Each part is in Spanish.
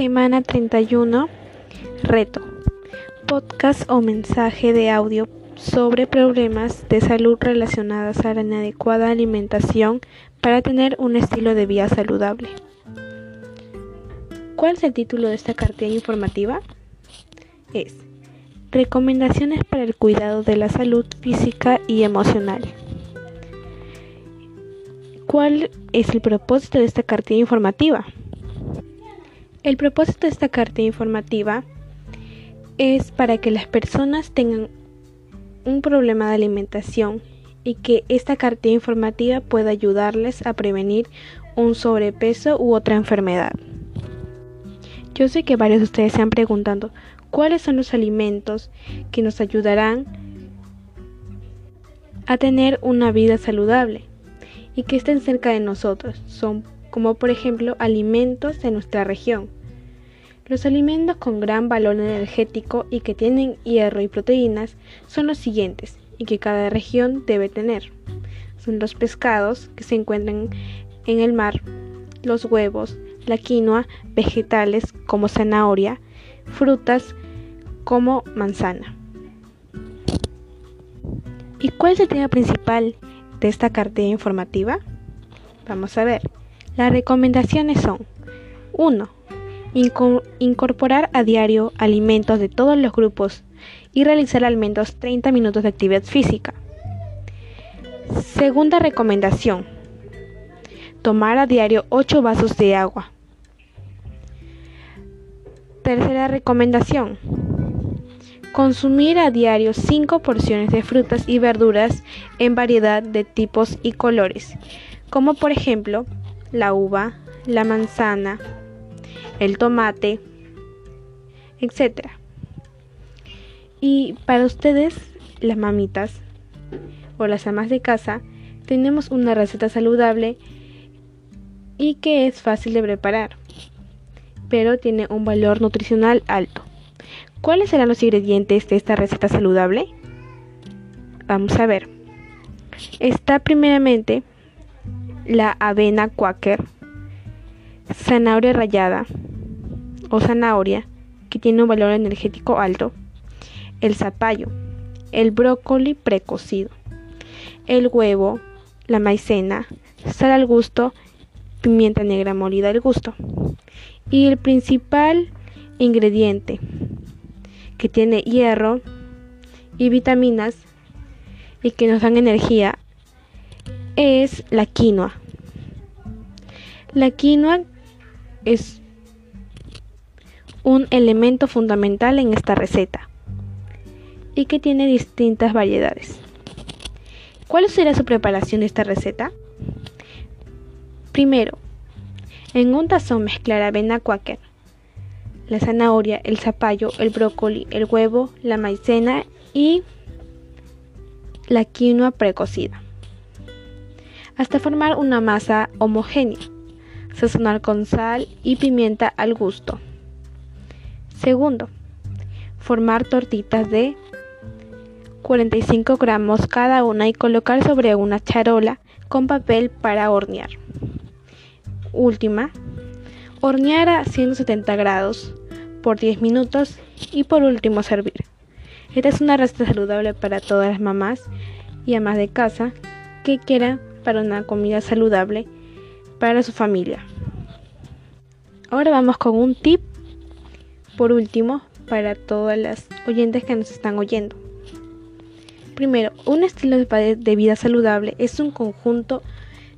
Semana 31. Reto. Podcast o mensaje de audio sobre problemas de salud relacionados a la inadecuada alimentación para tener un estilo de vida saludable. ¿Cuál es el título de esta cartilla informativa? Es Recomendaciones para el cuidado de la salud física y emocional. ¿Cuál es el propósito de esta cartilla informativa? El propósito de esta carta informativa es para que las personas tengan un problema de alimentación y que esta carta informativa pueda ayudarles a prevenir un sobrepeso u otra enfermedad. Yo sé que varios de ustedes se han preguntando cuáles son los alimentos que nos ayudarán a tener una vida saludable y que estén cerca de nosotros. Son como por ejemplo alimentos de nuestra región. Los alimentos con gran valor energético y que tienen hierro y proteínas son los siguientes y que cada región debe tener. Son los pescados que se encuentran en el mar, los huevos, la quinoa, vegetales como zanahoria, frutas como manzana. ¿Y cuál es el tema principal de esta cartilla informativa? Vamos a ver. Las recomendaciones son 1. Incorporar a diario alimentos de todos los grupos y realizar al menos 30 minutos de actividad física. Segunda recomendación. Tomar a diario 8 vasos de agua. Tercera recomendación. Consumir a diario 5 porciones de frutas y verduras en variedad de tipos y colores, como por ejemplo la uva, la manzana, el tomate, etc. Y para ustedes, las mamitas o las amas de casa, tenemos una receta saludable y que es fácil de preparar, pero tiene un valor nutricional alto. ¿Cuáles serán los ingredientes de esta receta saludable? Vamos a ver. Está primeramente la avena quaker, zanahoria rallada o zanahoria que tiene un valor energético alto, el zapallo, el brócoli precocido, el huevo, la maicena, sal al gusto, pimienta negra molida al gusto. Y el principal ingrediente que tiene hierro y vitaminas y que nos dan energía es la quinoa. La quinoa es un elemento fundamental en esta receta y que tiene distintas variedades. ¿Cuál será su preparación de esta receta? Primero, en un tazón mezclar avena quaker, la zanahoria, el zapallo, el brócoli, el huevo, la maicena y la quinoa precocida hasta formar una masa homogénea. Sazonar con sal y pimienta al gusto. Segundo, formar tortitas de 45 gramos cada una y colocar sobre una charola con papel para hornear. Última, hornear a 170 grados por 10 minutos y por último servir. Esta es una receta saludable para todas las mamás y amas de casa que quieran para una comida saludable para su familia. Ahora vamos con un tip por último para todas las oyentes que nos están oyendo. Primero, un estilo de vida saludable es un conjunto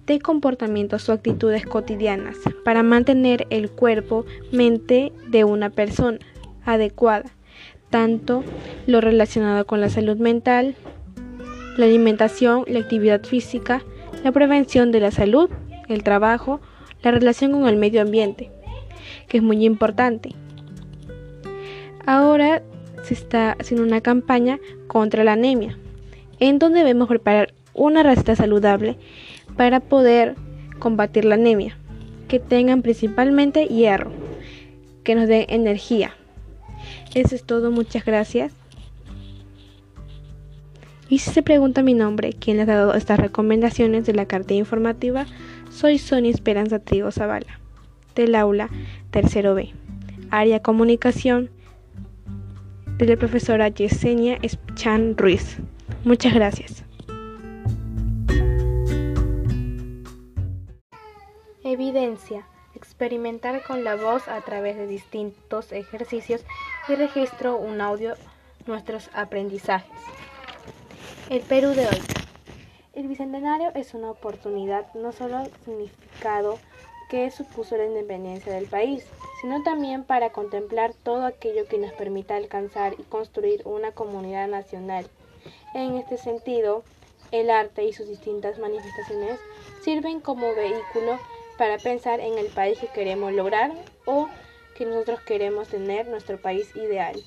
de comportamientos o actitudes cotidianas para mantener el cuerpo, mente de una persona adecuada, tanto lo relacionado con la salud mental, la alimentación, la actividad física, la prevención de la salud, el trabajo, la relación con el medio ambiente, que es muy importante. Ahora se está haciendo una campaña contra la anemia, en donde debemos preparar una receta saludable para poder combatir la anemia, que tengan principalmente hierro, que nos dé energía. Eso es todo, muchas gracias. Y si se pregunta mi nombre, ¿quién les ha dado estas recomendaciones de la carta informativa? Soy Sonia Esperanza Trigo Zavala, del aula tercero B. área comunicación de la profesora Yesenia Chan Ruiz. Muchas gracias. Evidencia. Experimentar con la voz a través de distintos ejercicios y registro un audio nuestros aprendizajes. El Perú de hoy. El Bicentenario es una oportunidad no solo significado que supuso la independencia del país, sino también para contemplar todo aquello que nos permita alcanzar y construir una comunidad nacional. En este sentido, el arte y sus distintas manifestaciones sirven como vehículo para pensar en el país que queremos lograr o que nosotros queremos tener, nuestro país ideal.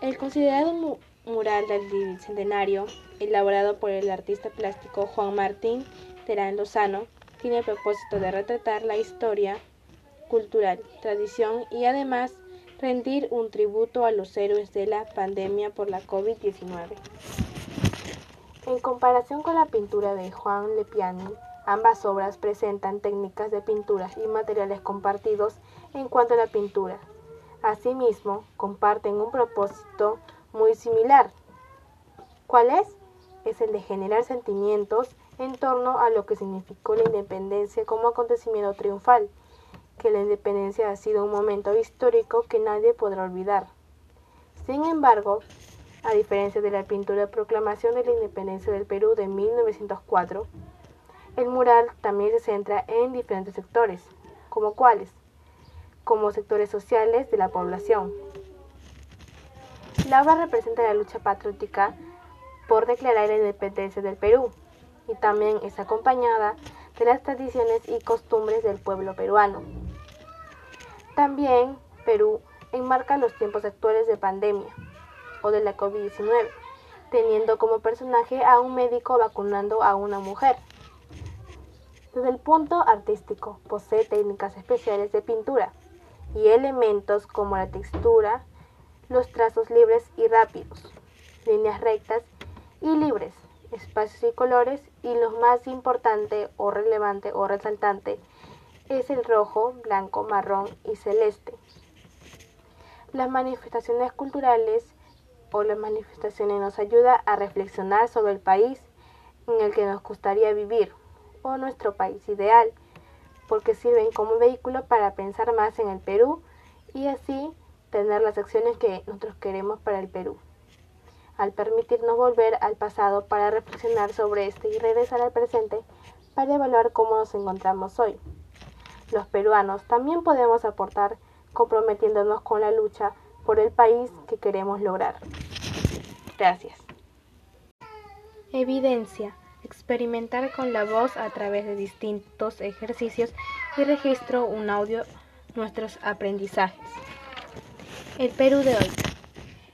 El considerado mural del Bicentenario, elaborado por el artista plástico Juan Martín Terán Lozano, tiene el propósito de retratar la historia, cultural, tradición y además rendir un tributo a los héroes de la pandemia por la COVID-19. En comparación con la pintura de Juan Lepiani, ambas obras presentan técnicas de pintura y materiales compartidos en cuanto a la pintura. Asimismo, comparten un propósito muy similar. ¿Cuál es? Es el de generar sentimientos en torno a lo que significó la independencia como acontecimiento triunfal, que la independencia ha sido un momento histórico que nadie podrá olvidar. Sin embargo, a diferencia de la pintura Proclamación de la Independencia del Perú de 1904, el mural también se centra en diferentes sectores, como cuáles, como sectores sociales de la población, la obra representa la lucha patriótica por declarar la independencia del Perú y también es acompañada de las tradiciones y costumbres del pueblo peruano. También Perú enmarca los tiempos actuales de pandemia o de la COVID-19, teniendo como personaje a un médico vacunando a una mujer. Desde el punto artístico, posee técnicas especiales de pintura y elementos como la textura, los trazos libres y rápidos, líneas rectas y libres, espacios y colores y lo más importante o relevante o resaltante es el rojo, blanco, marrón y celeste. Las manifestaciones culturales o las manifestaciones nos ayudan a reflexionar sobre el país en el que nos gustaría vivir o nuestro país ideal, porque sirven como vehículo para pensar más en el Perú y así tener las acciones que nosotros queremos para el Perú. Al permitirnos volver al pasado para reflexionar sobre este y regresar al presente para evaluar cómo nos encontramos hoy. Los peruanos también podemos aportar comprometiéndonos con la lucha por el país que queremos lograr. Gracias. Evidencia. Experimentar con la voz a través de distintos ejercicios y registro un audio nuestros aprendizajes. El Perú de hoy.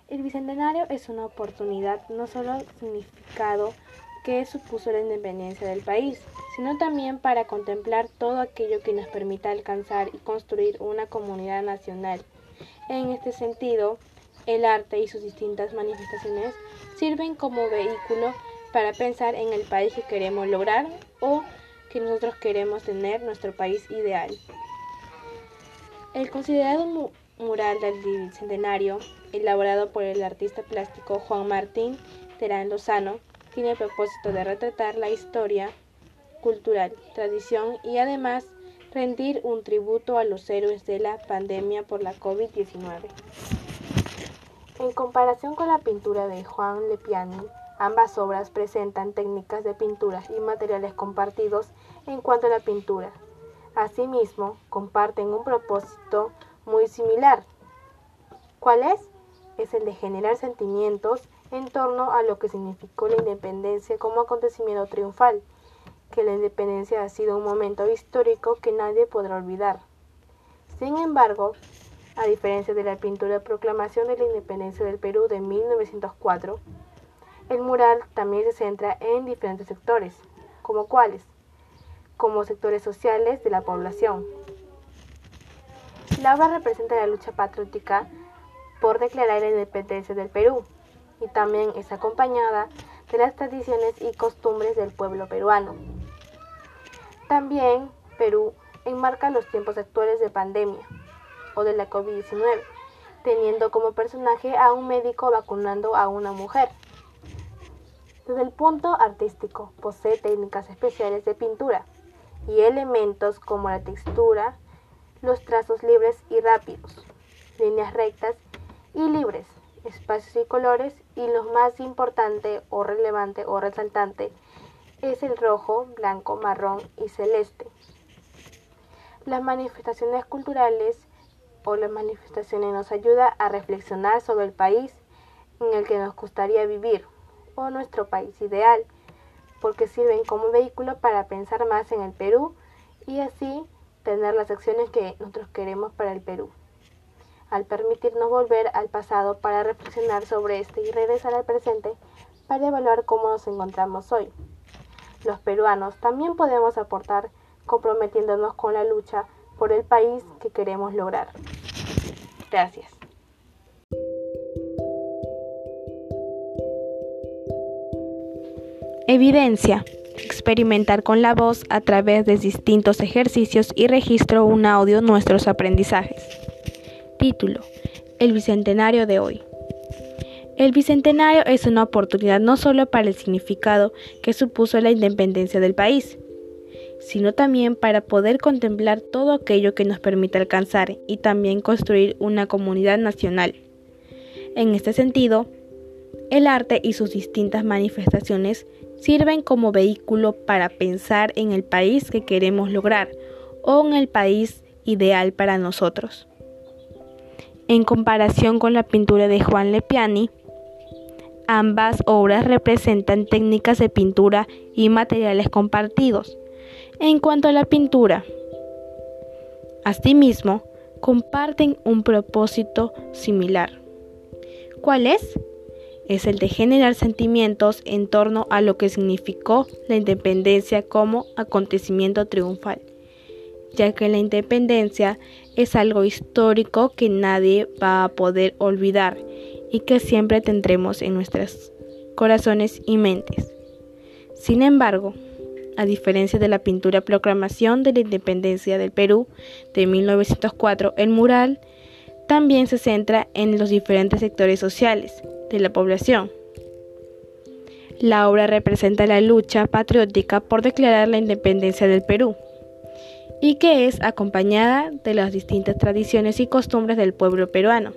El Bicentenario es una oportunidad no solo significado que supuso la independencia del país, sino también para contemplar todo aquello que nos permita alcanzar y construir una comunidad nacional. En este sentido, el arte y sus distintas manifestaciones sirven como vehículo para pensar en el país que queremos lograr o que nosotros queremos tener, nuestro país ideal. El considerado mural del Bicentenario, elaborado por el artista plástico Juan Martín Terán Lozano, tiene el propósito de retratar la historia, cultural, tradición y además rendir un tributo a los héroes de la pandemia por la COVID-19. En comparación con la pintura de Juan Lepiani, ambas obras presentan técnicas de pintura y materiales compartidos en cuanto a la pintura. Asimismo, comparten un propósito muy similar. ¿Cuál es? Es el de generar sentimientos en torno a lo que significó la independencia como acontecimiento triunfal, que la independencia ha sido un momento histórico que nadie podrá olvidar. Sin embargo, a diferencia de la pintura Proclamación de la Independencia del Perú de 1904, el mural también se centra en diferentes sectores, como cuáles, como sectores sociales de la población, la obra representa la lucha patriótica por declarar la independencia del Perú y también es acompañada de las tradiciones y costumbres del pueblo peruano. También Perú enmarca los tiempos actuales de pandemia o de la COVID-19, teniendo como personaje a un médico vacunando a una mujer. Desde el punto artístico, posee técnicas especiales de pintura y elementos como la textura, los trazos libres y rápidos, líneas rectas y libres, espacios y colores, y lo más importante o relevante o resaltante es el rojo, blanco, marrón y celeste. Las manifestaciones culturales o las manifestaciones nos ayudan a reflexionar sobre el país en el que nos gustaría vivir o nuestro país ideal, porque sirven como vehículo para pensar más en el Perú y así tener las acciones que nosotros queremos para el Perú. Al permitirnos volver al pasado para reflexionar sobre este y regresar al presente para evaluar cómo nos encontramos hoy. Los peruanos también podemos aportar comprometiéndonos con la lucha por el país que queremos lograr. Gracias. Evidencia. Experimentar con la voz a través de distintos ejercicios y registro un audio nuestros aprendizajes. Título. El Bicentenario de hoy. El Bicentenario es una oportunidad no solo para el significado que supuso la independencia del país, sino también para poder contemplar todo aquello que nos permite alcanzar y también construir una comunidad nacional. En este sentido, el arte y sus distintas manifestaciones sirven como vehículo para pensar en el país que queremos lograr o en el país ideal para nosotros. En comparación con la pintura de Juan Lepiani, ambas obras representan técnicas de pintura y materiales compartidos. En cuanto a la pintura, asimismo, comparten un propósito similar. ¿Cuál es? Es el de generar sentimientos en torno a lo que significó la independencia como acontecimiento triunfal, ya que la independencia es algo histórico que nadie va a poder olvidar y que siempre tendremos en nuestros corazones y mentes. Sin embargo, a diferencia de la pintura Proclamación de la Independencia del Perú de 1904, el mural también se centra en los diferentes sectores sociales, de la población. La obra representa la lucha patriótica por declarar la independencia del Perú y que es acompañada de las distintas tradiciones y costumbres del pueblo peruano.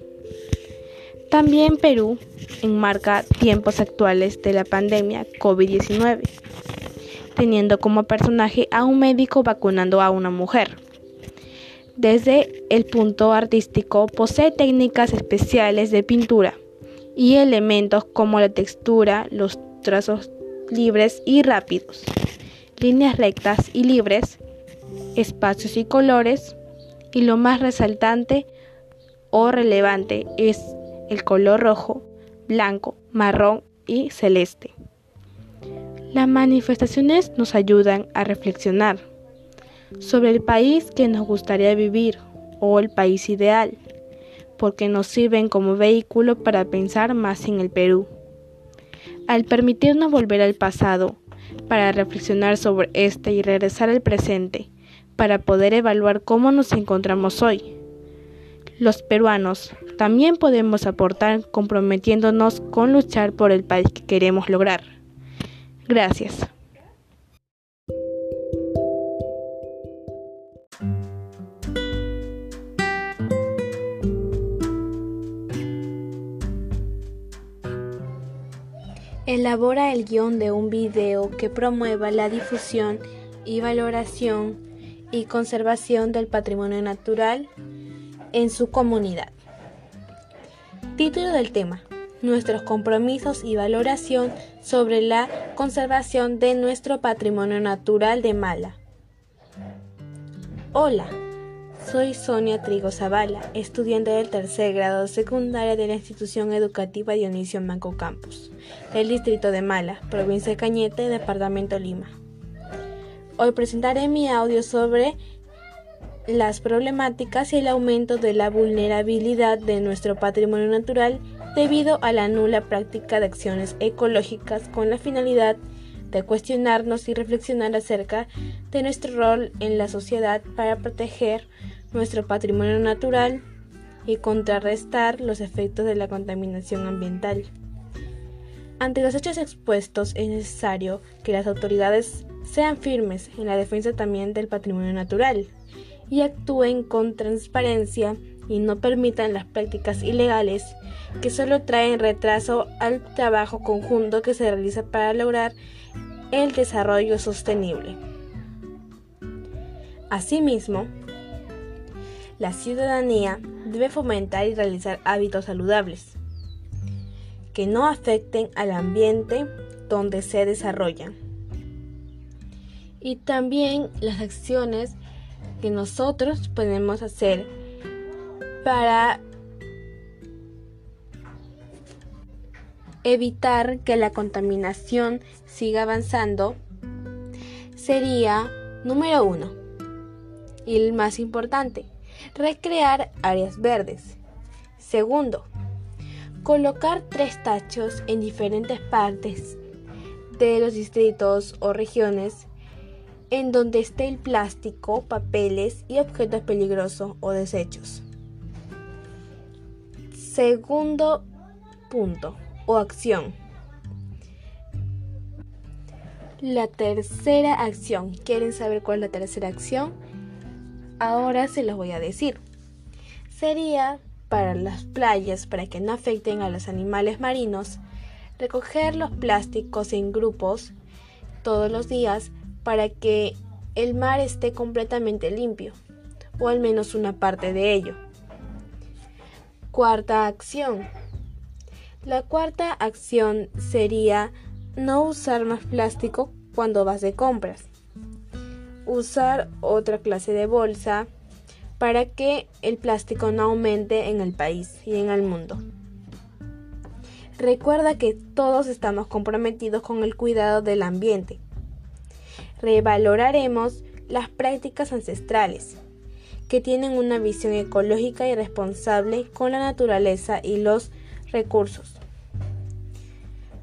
También Perú enmarca tiempos actuales de la pandemia COVID-19, teniendo como personaje a un médico vacunando a una mujer. Desde el punto artístico posee técnicas especiales de pintura, y elementos como la textura, los trazos libres y rápidos, líneas rectas y libres, espacios y colores, y lo más resaltante o relevante es el color rojo, blanco, marrón y celeste. Las manifestaciones nos ayudan a reflexionar sobre el país que nos gustaría vivir o el país ideal porque nos sirven como vehículo para pensar más en el Perú. Al permitirnos volver al pasado, para reflexionar sobre este y regresar al presente, para poder evaluar cómo nos encontramos hoy. Los peruanos también podemos aportar comprometiéndonos con luchar por el país que queremos lograr. Gracias. Elabora el guion de un video que promueva la difusión y valoración y conservación del patrimonio natural en su comunidad. Título del tema. Nuestros compromisos y valoración sobre la conservación de nuestro patrimonio natural de Mala. Hola, soy Sonia Trigo Zavala, estudiante del tercer grado secundaria de la institución educativa Dionisio Manco Campus, del distrito de Mala, provincia de Cañete, departamento Lima. Hoy presentaré mi audio sobre las problemáticas y el aumento de la vulnerabilidad de nuestro patrimonio natural debido a la nula práctica de acciones ecológicas con la finalidad de cuestionarnos y reflexionar acerca de nuestro rol en la sociedad para proteger nuestro patrimonio natural y contrarrestar los efectos de la contaminación ambiental. Ante los hechos expuestos es necesario que las autoridades sean firmes en la defensa también del patrimonio natural y actúen con transparencia y no permitan las prácticas ilegales que solo traen retraso al trabajo conjunto que se realiza para lograr el desarrollo sostenible. Asimismo, la ciudadanía debe fomentar y realizar hábitos saludables que no afecten al ambiente donde se desarrollan. Y también las acciones que nosotros podemos hacer para evitar que la contaminación siga avanzando sería número uno y el más importante recrear áreas verdes segundo colocar tres tachos en diferentes partes de los distritos o regiones en donde esté el plástico, papeles y objetos peligrosos o desechos. Segundo punto o acción. La tercera acción. ¿Quieren saber cuál es la tercera acción? Ahora se los voy a decir. Sería para las playas, para que no afecten a los animales marinos, recoger los plásticos en grupos todos los días para que el mar esté completamente limpio, o al menos una parte de ello. Cuarta acción. La cuarta acción sería no usar más plástico cuando vas de compras. Usar otra clase de bolsa para que el plástico no aumente en el país y en el mundo. Recuerda que todos estamos comprometidos con el cuidado del ambiente revaloraremos las prácticas ancestrales, que tienen una visión ecológica y responsable con la naturaleza y los recursos.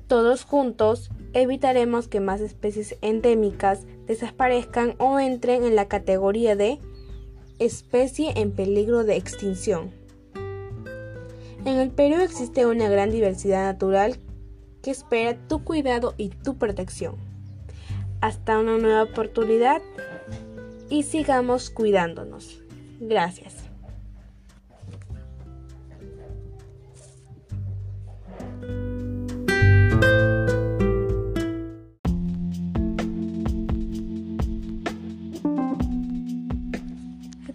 Todos juntos evitaremos que más especies endémicas desaparezcan o entren en la categoría de especie en peligro de extinción. En el Perú existe una gran diversidad natural que espera tu cuidado y tu protección hasta una nueva oportunidad y sigamos cuidándonos. Gracias.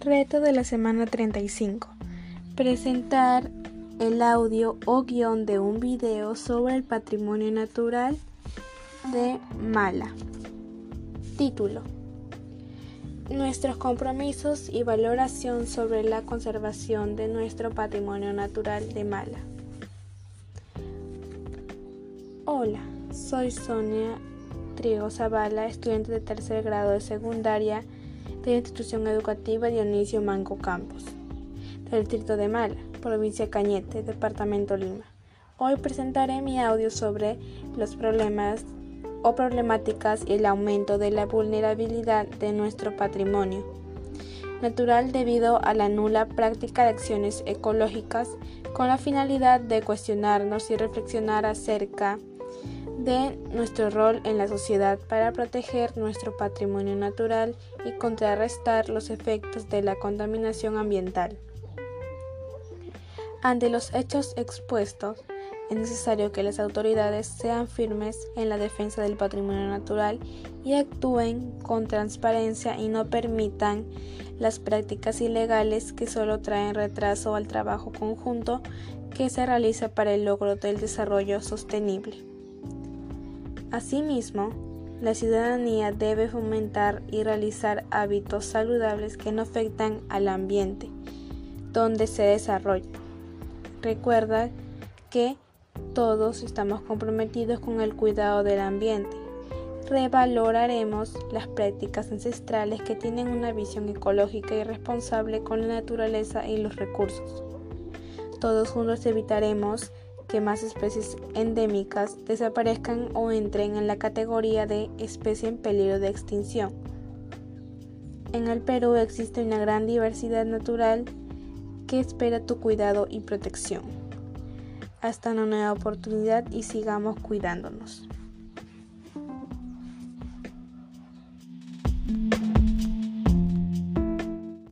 Reto de la semana 35. Presentar el audio o guion de un video sobre el patrimonio natural de Mala. Título. Nuestros compromisos y valoración sobre la conservación de nuestro patrimonio natural de Mala. Hola, soy Sonia Trigo Zavala, estudiante de tercer grado de secundaria de la institución educativa Dionisio Manco Campos, del distrito de Mala, provincia Cañete, departamento Lima. Hoy presentaré mi audio sobre los problemas o problemáticas y el aumento de la vulnerabilidad de nuestro patrimonio natural debido a la nula práctica de acciones ecológicas con la finalidad de cuestionarnos y reflexionar acerca de nuestro rol en la sociedad para proteger nuestro patrimonio natural y contrarrestar los efectos de la contaminación ambiental. Ante los hechos expuestos, es necesario que las autoridades sean firmes en la defensa del patrimonio natural y actúen con transparencia y no permitan las prácticas ilegales que solo traen retraso al trabajo conjunto que se realiza para el logro del desarrollo sostenible. Asimismo, la ciudadanía debe fomentar y realizar hábitos saludables que no afectan al ambiente donde se desarrolla. Recuerda que todos estamos comprometidos con el cuidado del ambiente. Revaloraremos las prácticas ancestrales que tienen una visión ecológica y responsable con la naturaleza y los recursos. Todos juntos evitaremos que más especies endémicas desaparezcan o entren en la categoría de especie en peligro de extinción. En el Perú existe una gran diversidad natural que espera tu cuidado y protección. Hasta una nueva oportunidad y sigamos cuidándonos.